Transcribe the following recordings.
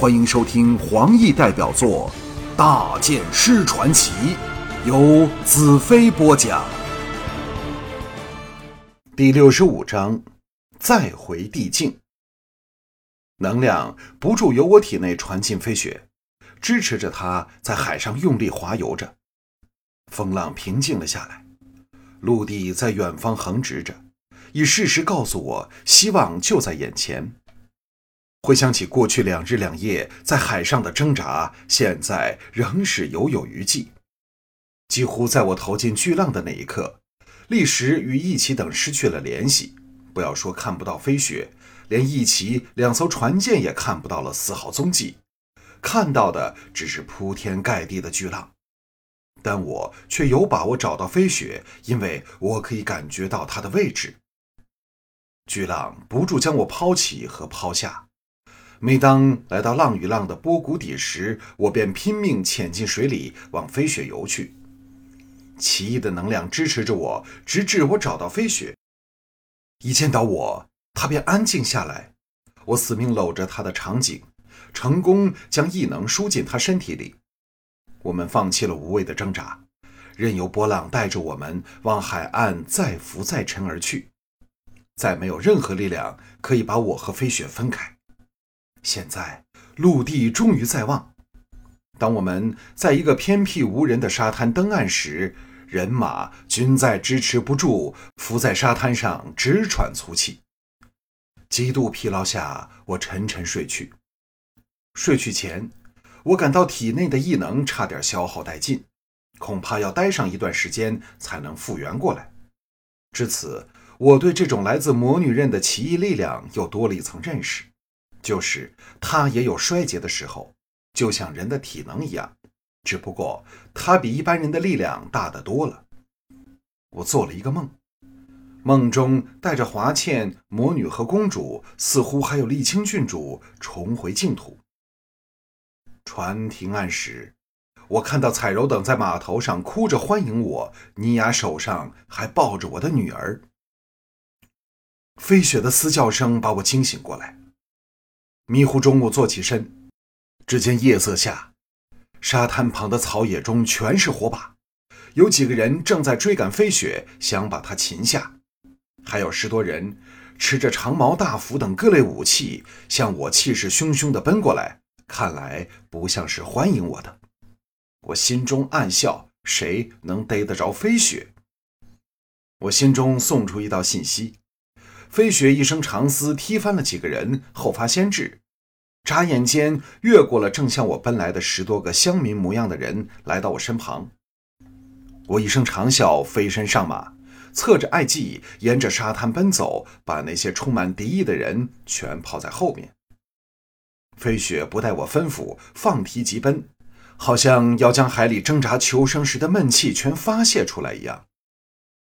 欢迎收听黄奕代表作《大剑师传奇》，由子飞播讲。第六十五章，再回地境。能量不住由我体内传进飞雪，支持着它在海上用力划游着。风浪平静了下来，陆地在远方横直着，以事实告诉我，希望就在眼前。回想起过去两日两夜在海上的挣扎，现在仍是犹有余悸。几乎在我投进巨浪的那一刻，立时与义旗等失去了联系。不要说看不到飞雪，连义旗两艘船舰也看不到了丝毫踪迹，看到的只是铺天盖地的巨浪。但我却有把握找到飞雪，因为我可以感觉到它的位置。巨浪不住将我抛起和抛下。每当来到浪与浪的波谷底时，我便拼命潜进水里往飞雪游去。奇异的能量支持着我，直至我找到飞雪。一见到我，他便安静下来。我死命搂着他的长颈，成功将异能输进他身体里。我们放弃了无谓的挣扎，任由波浪带着我们往海岸再浮再沉而去。再没有任何力量可以把我和飞雪分开。现在陆地终于在望。当我们在一个偏僻无人的沙滩登岸时，人马均在支持不住，伏在沙滩上直喘粗气。极度疲劳下，我沉沉睡去。睡去前，我感到体内的异能差点消耗殆尽，恐怕要待上一段时间才能复原过来。至此，我对这种来自魔女刃的奇异力量又多了一层认识。就是它也有衰竭的时候，就像人的体能一样，只不过它比一般人的力量大得多了。我做了一个梦，梦中带着华倩、魔女和公主，似乎还有沥青郡主重回净土。船停岸时，我看到彩柔等在码头上哭着欢迎我，妮雅手上还抱着我的女儿。飞雪的嘶叫声把我惊醒过来。迷糊中，我坐起身，只见夜色下，沙滩旁的草野中全是火把，有几个人正在追赶飞雪，想把它擒下；还有十多人持着长矛、大斧等各类武器，向我气势汹汹地奔过来，看来不像是欢迎我的。我心中暗笑：谁能逮得着飞雪？我心中送出一道信息。飞雪一声长嘶，踢翻了几个人，后发先至，眨眼间越过了正向我奔来的十多个乡民模样的人，来到我身旁。我一声长啸，飞身上马，侧着爱骑，沿着沙滩奔走，把那些充满敌意的人全抛在后面。飞雪不待我吩咐，放蹄疾奔，好像要将海里挣扎求生时的闷气全发泄出来一样。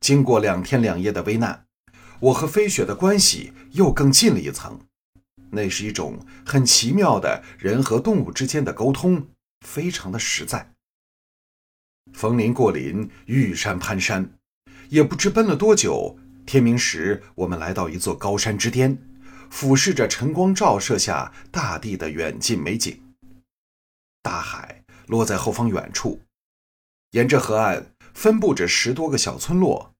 经过两天两夜的危难。我和飞雪的关系又更近了一层，那是一种很奇妙的人和动物之间的沟通，非常的实在。逢林过林，遇山攀山，也不知奔了多久，天明时我们来到一座高山之巅，俯视着晨光照射下大地的远近美景。大海落在后方远处，沿着河岸分布着十多个小村落。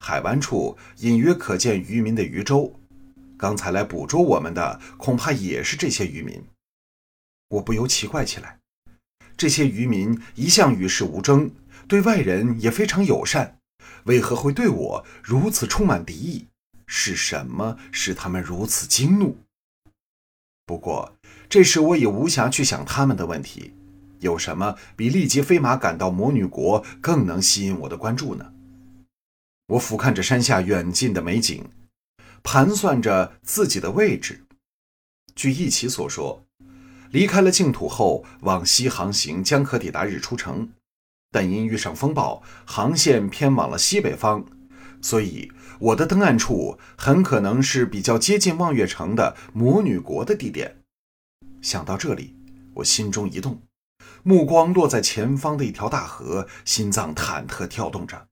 海湾处隐约可见渔民的渔舟，刚才来捕捉我们的恐怕也是这些渔民。我不由奇怪起来，这些渔民一向与世无争，对外人也非常友善，为何会对我如此充满敌意？是什么使他们如此惊怒？不过这时我也无暇去想他们的问题。有什么比立即飞马赶到魔女国更能吸引我的关注呢？我俯瞰着山下远近的美景，盘算着自己的位置。据一奇所说，离开了净土后，往西航行将可抵达日出城，但因遇上风暴，航线偏往了西北方，所以我的登岸处很可能是比较接近望月城的魔女国的地点。想到这里，我心中一动，目光落在前方的一条大河，心脏忐忑跳动着。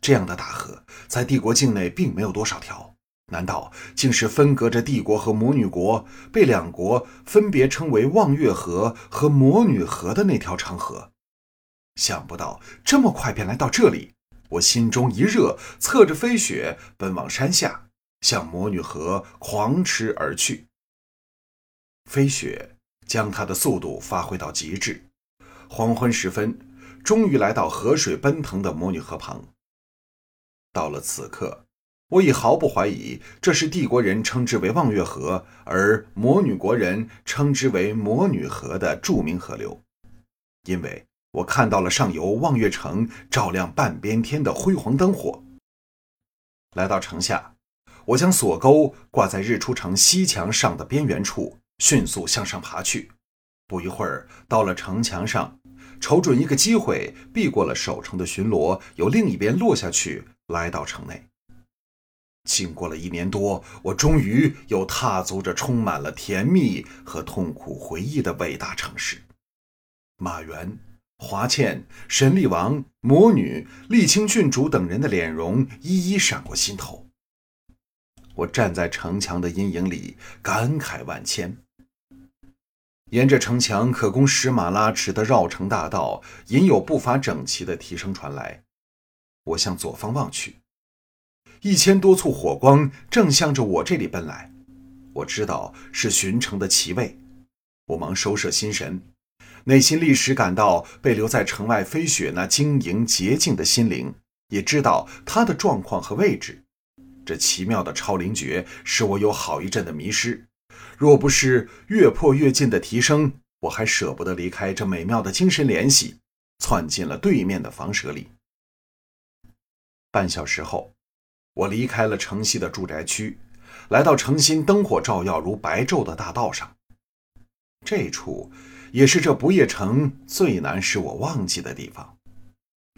这样的大河在帝国境内并没有多少条，难道竟是分隔着帝国和魔女国，被两国分别称为望月河和魔女河的那条长河？想不到这么快便来到这里，我心中一热，侧着飞雪奔往山下，向魔女河狂驰而去。飞雪将它的速度发挥到极致，黄昏时分，终于来到河水奔腾的魔女河旁。到了此刻。我已毫不怀疑，这是帝国人称之为望月河，而魔女国人称之为魔女河的著名河流，因为我看到了上游望月城照亮半边天的辉煌灯火。来到城下，我将锁钩挂在日出城西墙上的边缘处，迅速向上爬去。不一会儿，到了城墙上，瞅准一个机会，避过了守城的巡逻，由另一边落下去，来到城内。经过了一年多，我终于又踏足这充满了甜蜜和痛苦回忆的伟大城市。马原、华倩、神力王、魔女、丽清郡主等人的脸容一一闪过心头。我站在城墙的阴影里，感慨万千。沿着城墙可供十马拉驰的绕城大道，隐有步伐整齐的蹄声传来。我向左方望去。一千多簇火光正向着我这里奔来，我知道是巡城的骑卫，我忙收摄心神，内心立时感到被留在城外飞雪那晶莹洁净的心灵，也知道他的状况和位置。这奇妙的超灵诀使我有好一阵的迷失，若不是越破越近的提升，我还舍不得离开这美妙的精神联系，窜进了对面的房舍里。半小时后。我离开了城西的住宅区，来到城心灯火照耀如白昼的大道上。这处也是这不夜城最难使我忘记的地方。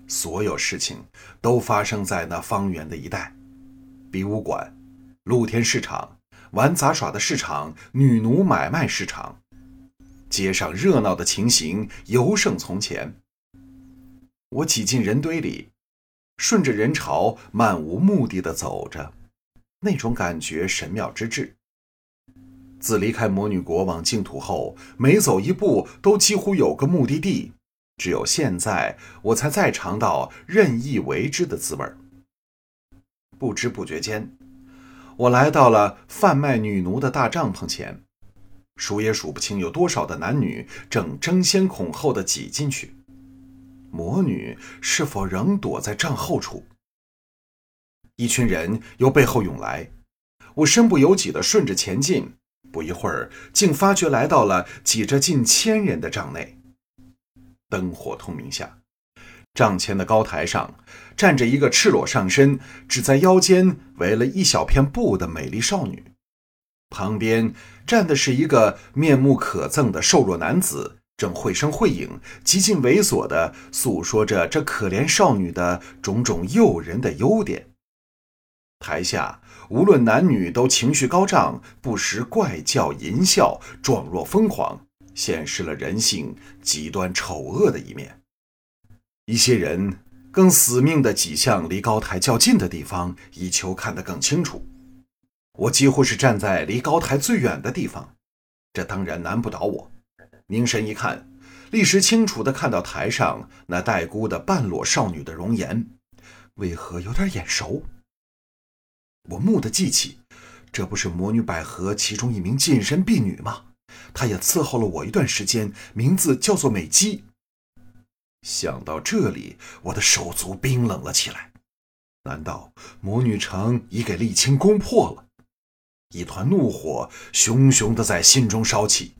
所有事情都发生在那方圆的一带：比武馆、露天市场、玩杂耍的市场、女奴买卖市场。街上热闹的情形尤胜从前。我挤进人堆里。顺着人潮漫无目的的走着，那种感觉神妙之至。自离开魔女国往净土后，每走一步都几乎有个目的地。只有现在，我才再尝到任意为之的滋味不知不觉间，我来到了贩卖女奴的大帐篷前，数也数不清有多少的男女正争先恐后的挤进去。魔女是否仍躲在帐后处？一群人由背后涌来，我身不由己地顺着前进。不一会儿，竟发觉来到了挤着近千人的帐内。灯火通明下，帐前的高台上站着一个赤裸上身、只在腰间围了一小片布的美丽少女，旁边站的是一个面目可憎的瘦弱男子。正绘声绘影、极尽猥琐地诉说着这可怜少女的种种诱人的优点。台下无论男女都情绪高涨，不时怪叫淫笑，状若疯狂，显示了人性极端丑恶的一面。一些人更死命地挤向离高台较近的地方，以求看得更清楚。我几乎是站在离高台最远的地方，这当然难不倒我。凝神一看，立时清楚地看到台上那带箍的半裸少女的容颜，为何有点眼熟？我蓦地记起，这不是魔女百合其中一名近身婢女吗？她也伺候了我一段时间，名字叫做美姬。想到这里，我的手足冰冷了起来。难道魔女城已给沥青攻破了？一团怒火熊熊地在心中烧起。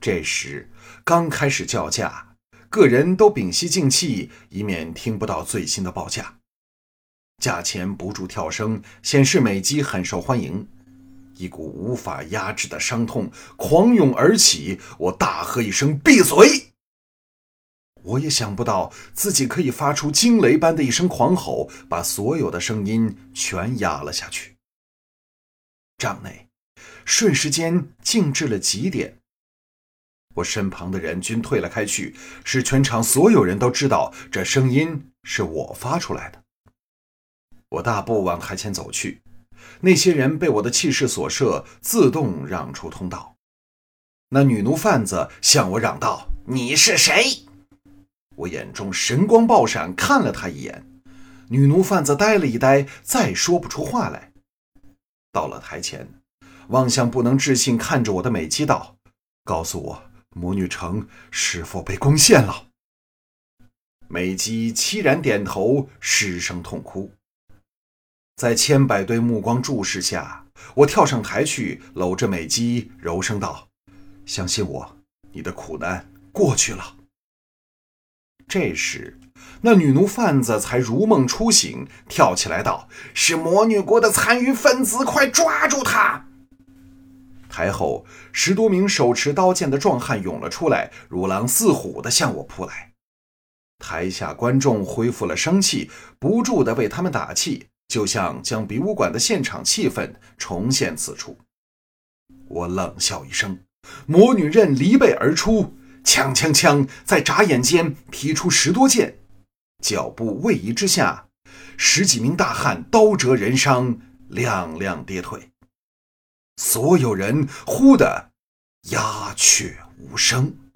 这时刚开始叫价，个人都屏息静气，以免听不到最新的报价。价钱不住跳升，显示美机很受欢迎。一股无法压制的伤痛狂涌而起，我大喝一声：“闭嘴！”我也想不到自己可以发出惊雷般的一声狂吼，把所有的声音全压了下去。帐内瞬时间静至了极点。我身旁的人均退了开去，使全场所有人都知道这声音是我发出来的。我大步往台前走去，那些人被我的气势所慑，自动让出通道。那女奴贩子向我嚷道：“你是谁？”我眼中神光爆闪，看了他一眼。女奴贩子呆了一呆，再说不出话来。到了台前，望向不能置信看着我的美姬道：“告诉我，魔女城是否被攻陷了？”美姬凄然点头，失声痛哭。在千百对目光注视下，我跳上台去，搂着美姬，柔声道：“相信我，你的苦难过去了。”这时，那女奴贩子才如梦初醒，跳起来道：“是魔女国的残余分子，快抓住他！”台后十多名手持刀剑的壮汉涌了出来，如狼似虎地向我扑来。台下观众恢复了生气，不住地为他们打气，就像将比武馆的现场气氛重现此处。我冷笑一声，魔女刃离背而出。锵锵锵，在眨眼间劈出十多剑，脚步位移之下，十几名大汉刀折人伤，踉踉跌退。所有人忽的鸦雀无声。